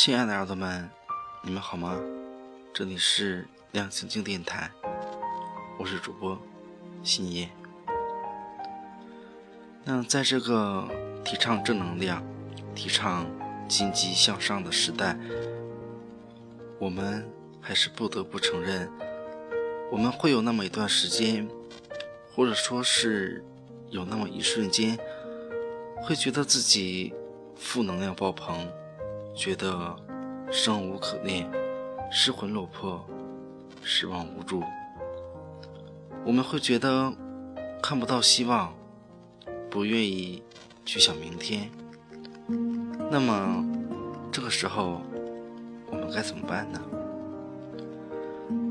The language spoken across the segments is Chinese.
亲爱的耳朵们，你们好吗？这里是亮晶晶电台，我是主播新叶。那在这个提倡正能量、提倡积极向上的时代，我们还是不得不承认，我们会有那么一段时间，或者说是有那么一瞬间，会觉得自己负能量爆棚。觉得生无可恋，失魂落魄，失望无助。我们会觉得看不到希望，不愿意去想明天。那么这个时候，我们该怎么办呢？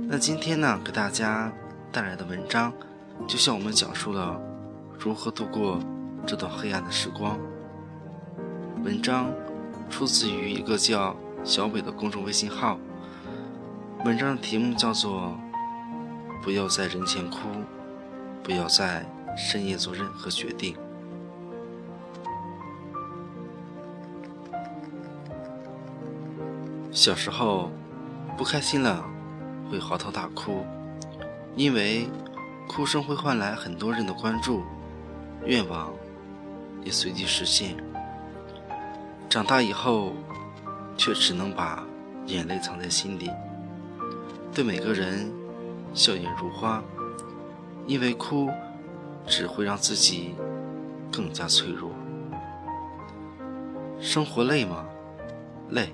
那今天呢，给大家带来的文章，就向我们讲述了如何度过这段黑暗的时光。文章。出自于一个叫小北的公众微信号。文章的题目叫做“不要在人前哭，不要在深夜做任何决定”。小时候不开心了会嚎啕大哭，因为哭声会换来很多人的关注，愿望也随即实现。长大以后，却只能把眼泪藏在心里，对每个人笑颜如花，因为哭只会让自己更加脆弱。生活累吗？累。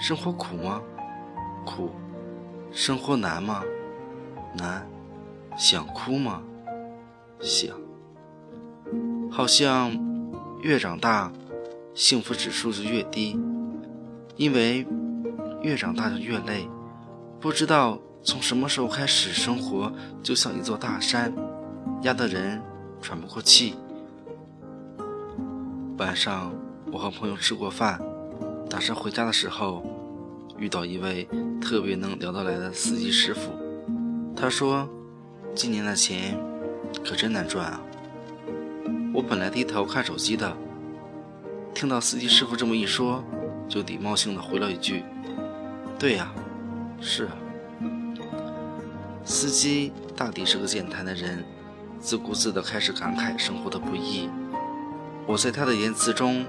生活苦吗？苦。生活难吗？难。想哭吗？想。好像越长大。幸福指数就越低，因为越长大就越累。不知道从什么时候开始，生活就像一座大山，压得人喘不过气。晚上，我和朋友吃过饭，打车回家的时候，遇到一位特别能聊得来的司机师傅。他说：“今年的钱可真难赚啊！”我本来低头看手机的。听到司机师傅这么一说，就礼貌性的回了一句：“对呀，是啊。”司机大抵是个健谈的人，自顾自的开始感慨生活的不易。我在他的言辞中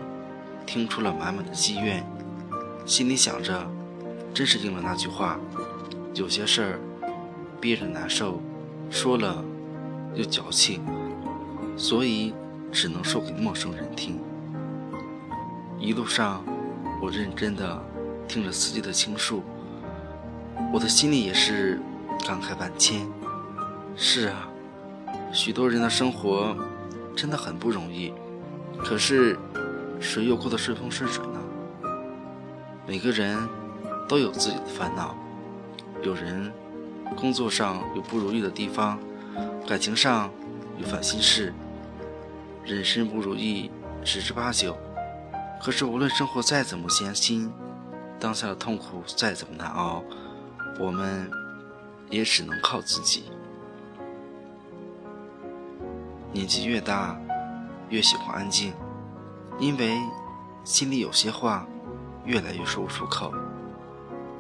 听出了满满的积怨，心里想着，真是应了那句话：有些事儿憋着难受，说了又矫情，所以只能说给陌生人听。一路上，我认真的听着司机的倾诉，我的心里也是感慨万千。是啊，许多人的生活真的很不容易，可是谁又过得顺风顺水呢？每个人都有自己的烦恼，有人工作上有不如意的地方，感情上有烦心事，人生不如意十之八九。可是，无论生活再怎么艰辛，当下的痛苦再怎么难熬，我们也只能靠自己。年纪越大，越喜欢安静，因为心里有些话越来越说不出口。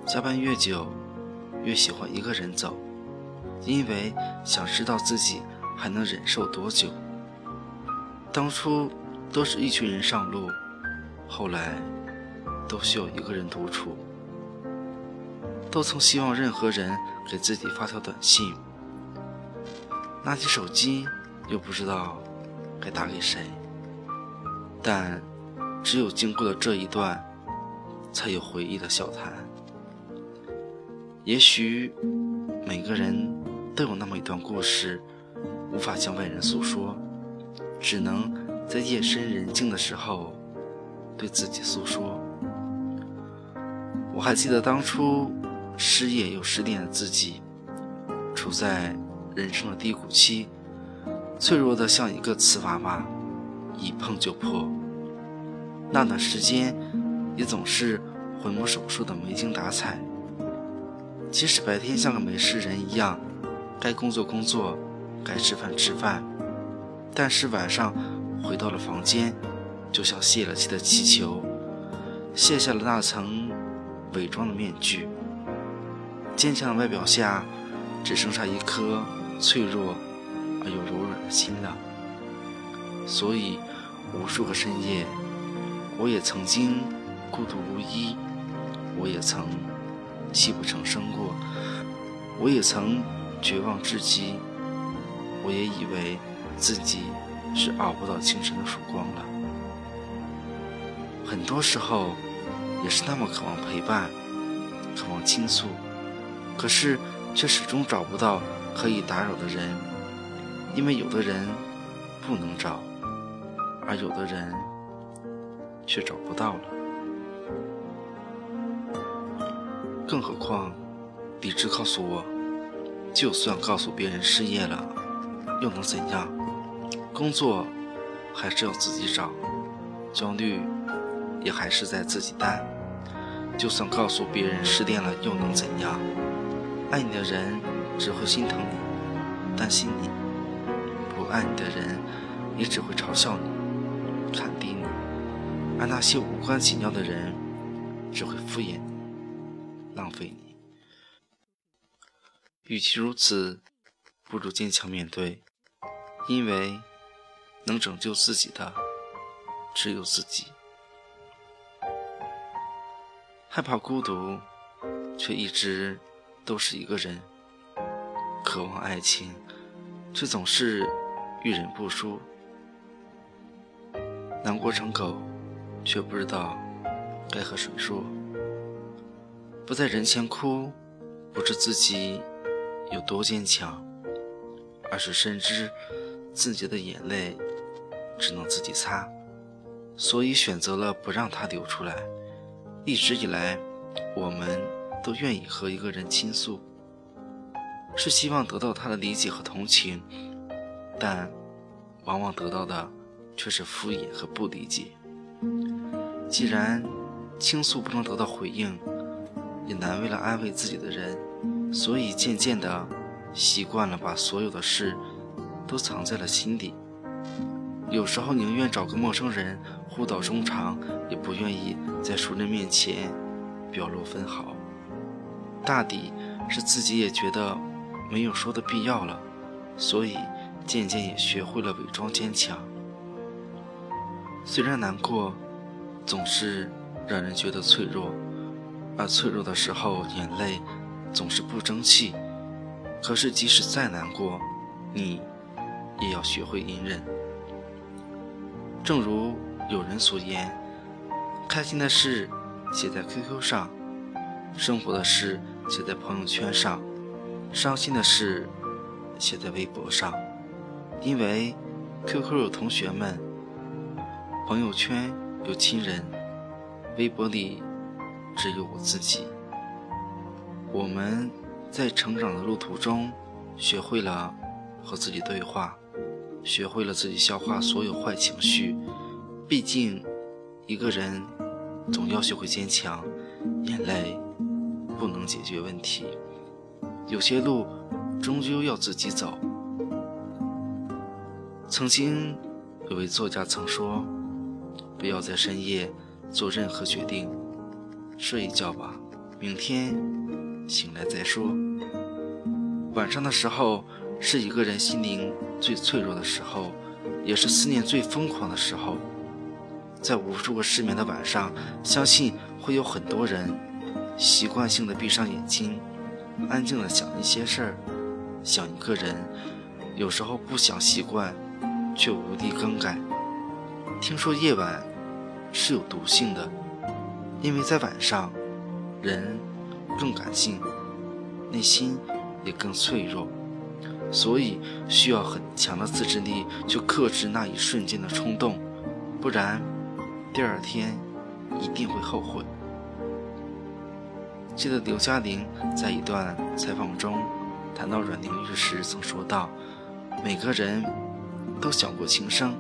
加班越久，越喜欢一个人走，因为想知道自己还能忍受多久。当初都是一群人上路。后来，都需要一个人独处。都曾希望任何人给自己发条短信，拿起手机又不知道该打给谁。但只有经过了这一段，才有回忆的笑谈。也许每个人都有那么一段故事，无法向外人诉说，只能在夜深人静的时候。对自己诉说。我还记得当初失业又失恋的自己，处在人生的低谷期，脆弱的像一个瓷娃娃，一碰就破。那段时间，也总是魂不守舍的没精打采。即使白天像个没事人一样，该工作工作，该吃饭吃饭，但是晚上回到了房间。就像泄了气的气球，卸下了那层伪装的面具。坚强的外表下，只剩下一颗脆弱而又柔软的心了。所以，无数个深夜，我也曾经孤独无依，我也曾泣不成声过，我也曾绝望至极，我也以为自己是熬不到清晨的曙光了。很多时候，也是那么渴望陪伴，渴望倾诉。可是，却始终找不到可以打扰的人，因为有的人不能找，而有的人却找不到了。更何况，理智告诉我，就算告诉别人失业了，又能怎样？工作还是要自己找，焦虑也还是在自己担。就算告诉别人失恋了，又能怎样？爱你的人只会心疼你、担心你；不爱你的人也只会嘲笑你、看低你；而那些无关紧要的人只会敷衍你、浪费你。与其如此，不如坚强面对，因为能拯救自己的只有自己。害怕孤独，却一直。都是一个人，渴望爱情，却总是遇人不淑；难过成狗，却不知道该和谁说。不在人前哭，不是自己有多坚强，而是深知自己的眼泪只能自己擦，所以选择了不让它流出来。一直以来，我们。都愿意和一个人倾诉，是希望得到他的理解和同情，但往往得到的却是敷衍和不理解。既然倾诉不能得到回应，也难为了安慰自己的人，所以渐渐的习惯了把所有的事都藏在了心底。有时候宁愿找个陌生人互道衷肠，也不愿意在熟人面前表露分毫。大抵是自己也觉得没有说的必要了，所以渐渐也学会了伪装坚强。虽然难过总是让人觉得脆弱，而脆弱的时候眼泪总是不争气，可是即使再难过，你也要学会隐忍。正如有人所言，开心的事写在 QQ 上。生活的事写在朋友圈上，伤心的事写在微博上，因为 QQ 有同学们，朋友圈有亲人，微博里只有我自己。我们在成长的路途中，学会了和自己对话，学会了自己消化所有坏情绪。毕竟，一个人总要学会坚强，眼泪。不能解决问题，有些路终究要自己走。曾经有位作家曾说：“不要在深夜做任何决定，睡一觉吧，明天醒来再说。”晚上的时候是一个人心灵最脆弱的时候，也是思念最疯狂的时候。在无数个失眠的晚上，相信会有很多人。习惯性的闭上眼睛，安静的想一些事儿，想一个人。有时候不想习惯，却无力更改。听说夜晚是有毒性的，因为在晚上，人更感性，内心也更脆弱，所以需要很强的自制力去克制那一瞬间的冲动，不然第二天一定会后悔。记得刘嘉玲在一段采访中谈到阮玲玉时曾说道：“每个人都想过轻生，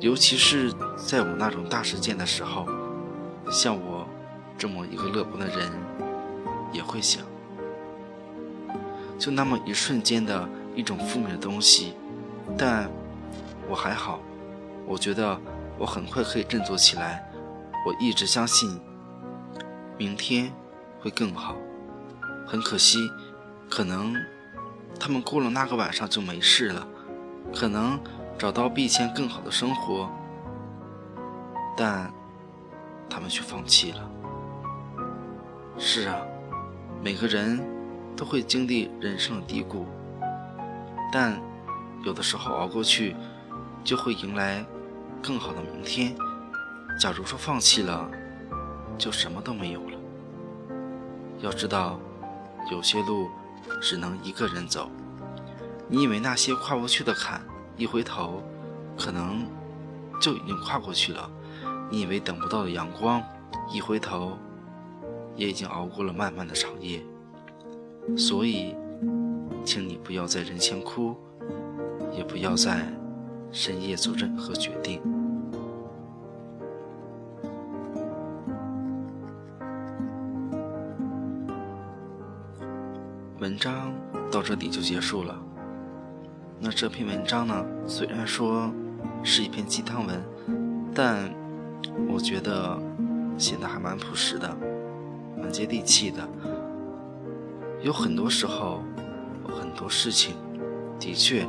尤其是在我那种大事件的时候，像我这么一个乐观的人也会想。就那么一瞬间的一种负面的东西，但我还好，我觉得我很快可以振作起来。我一直相信。”明天会更好。很可惜，可能他们过了那个晚上就没事了，可能找到比以前更好的生活，但他们却放弃了。是啊，每个人都会经历人生的低谷，但有的时候熬过去，就会迎来更好的明天。假如说放弃了，就什么都没有了。要知道，有些路只能一个人走。你以为那些跨不去的坎，一回头，可能就已经跨过去了；你以为等不到的阳光，一回头，也已经熬过了漫漫的长夜。所以，请你不要在人前哭，也不要在深夜做任何决定。文章到这里就结束了。那这篇文章呢？虽然说是一篇鸡汤文，但我觉得写的还蛮朴实的，蛮接地气的。有很多时候，很多事情，的确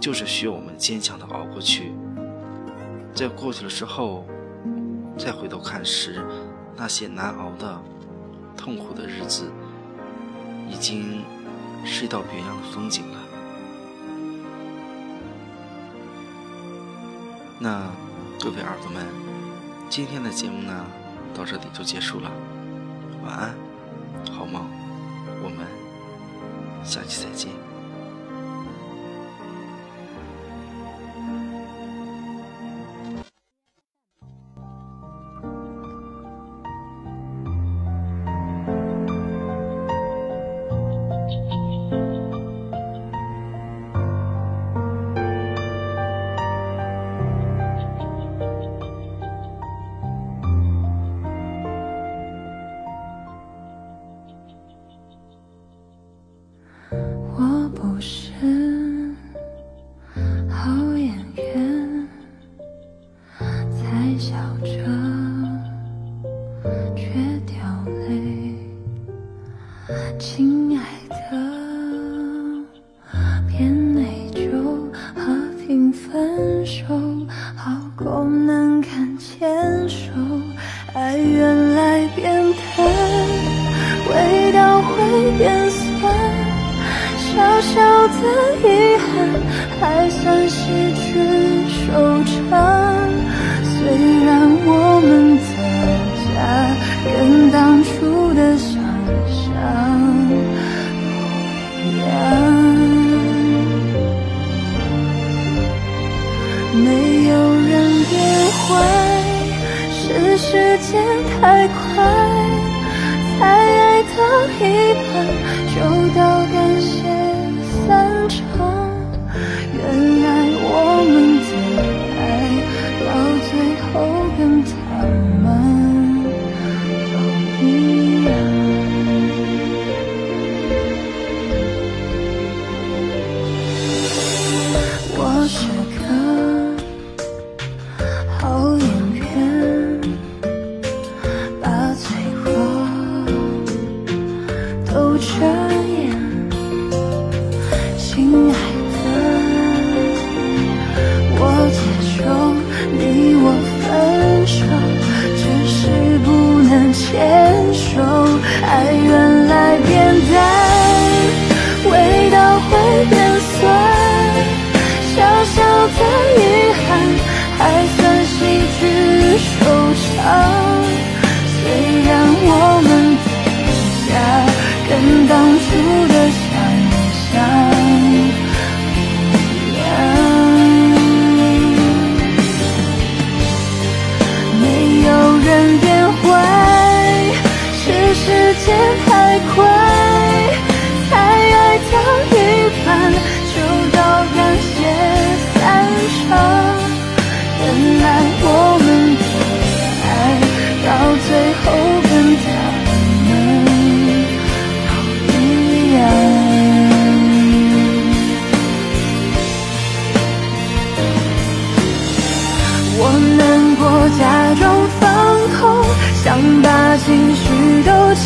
就是需要我们坚强的熬过去。在过去了之后，再回头看时，那些难熬的、痛苦的日子。已经是一道别样的风景了。那各位耳朵们，今天的节目呢，到这里就结束了。晚安，好梦，我们下期再见。亲爱的。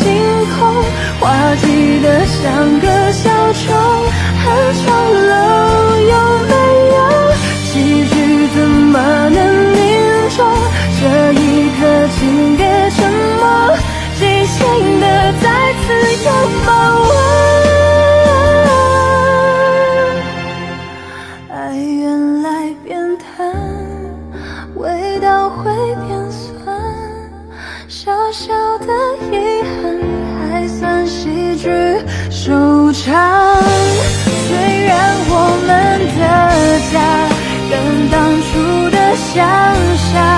星空，滑稽的像个小丑，很丑陋。想象。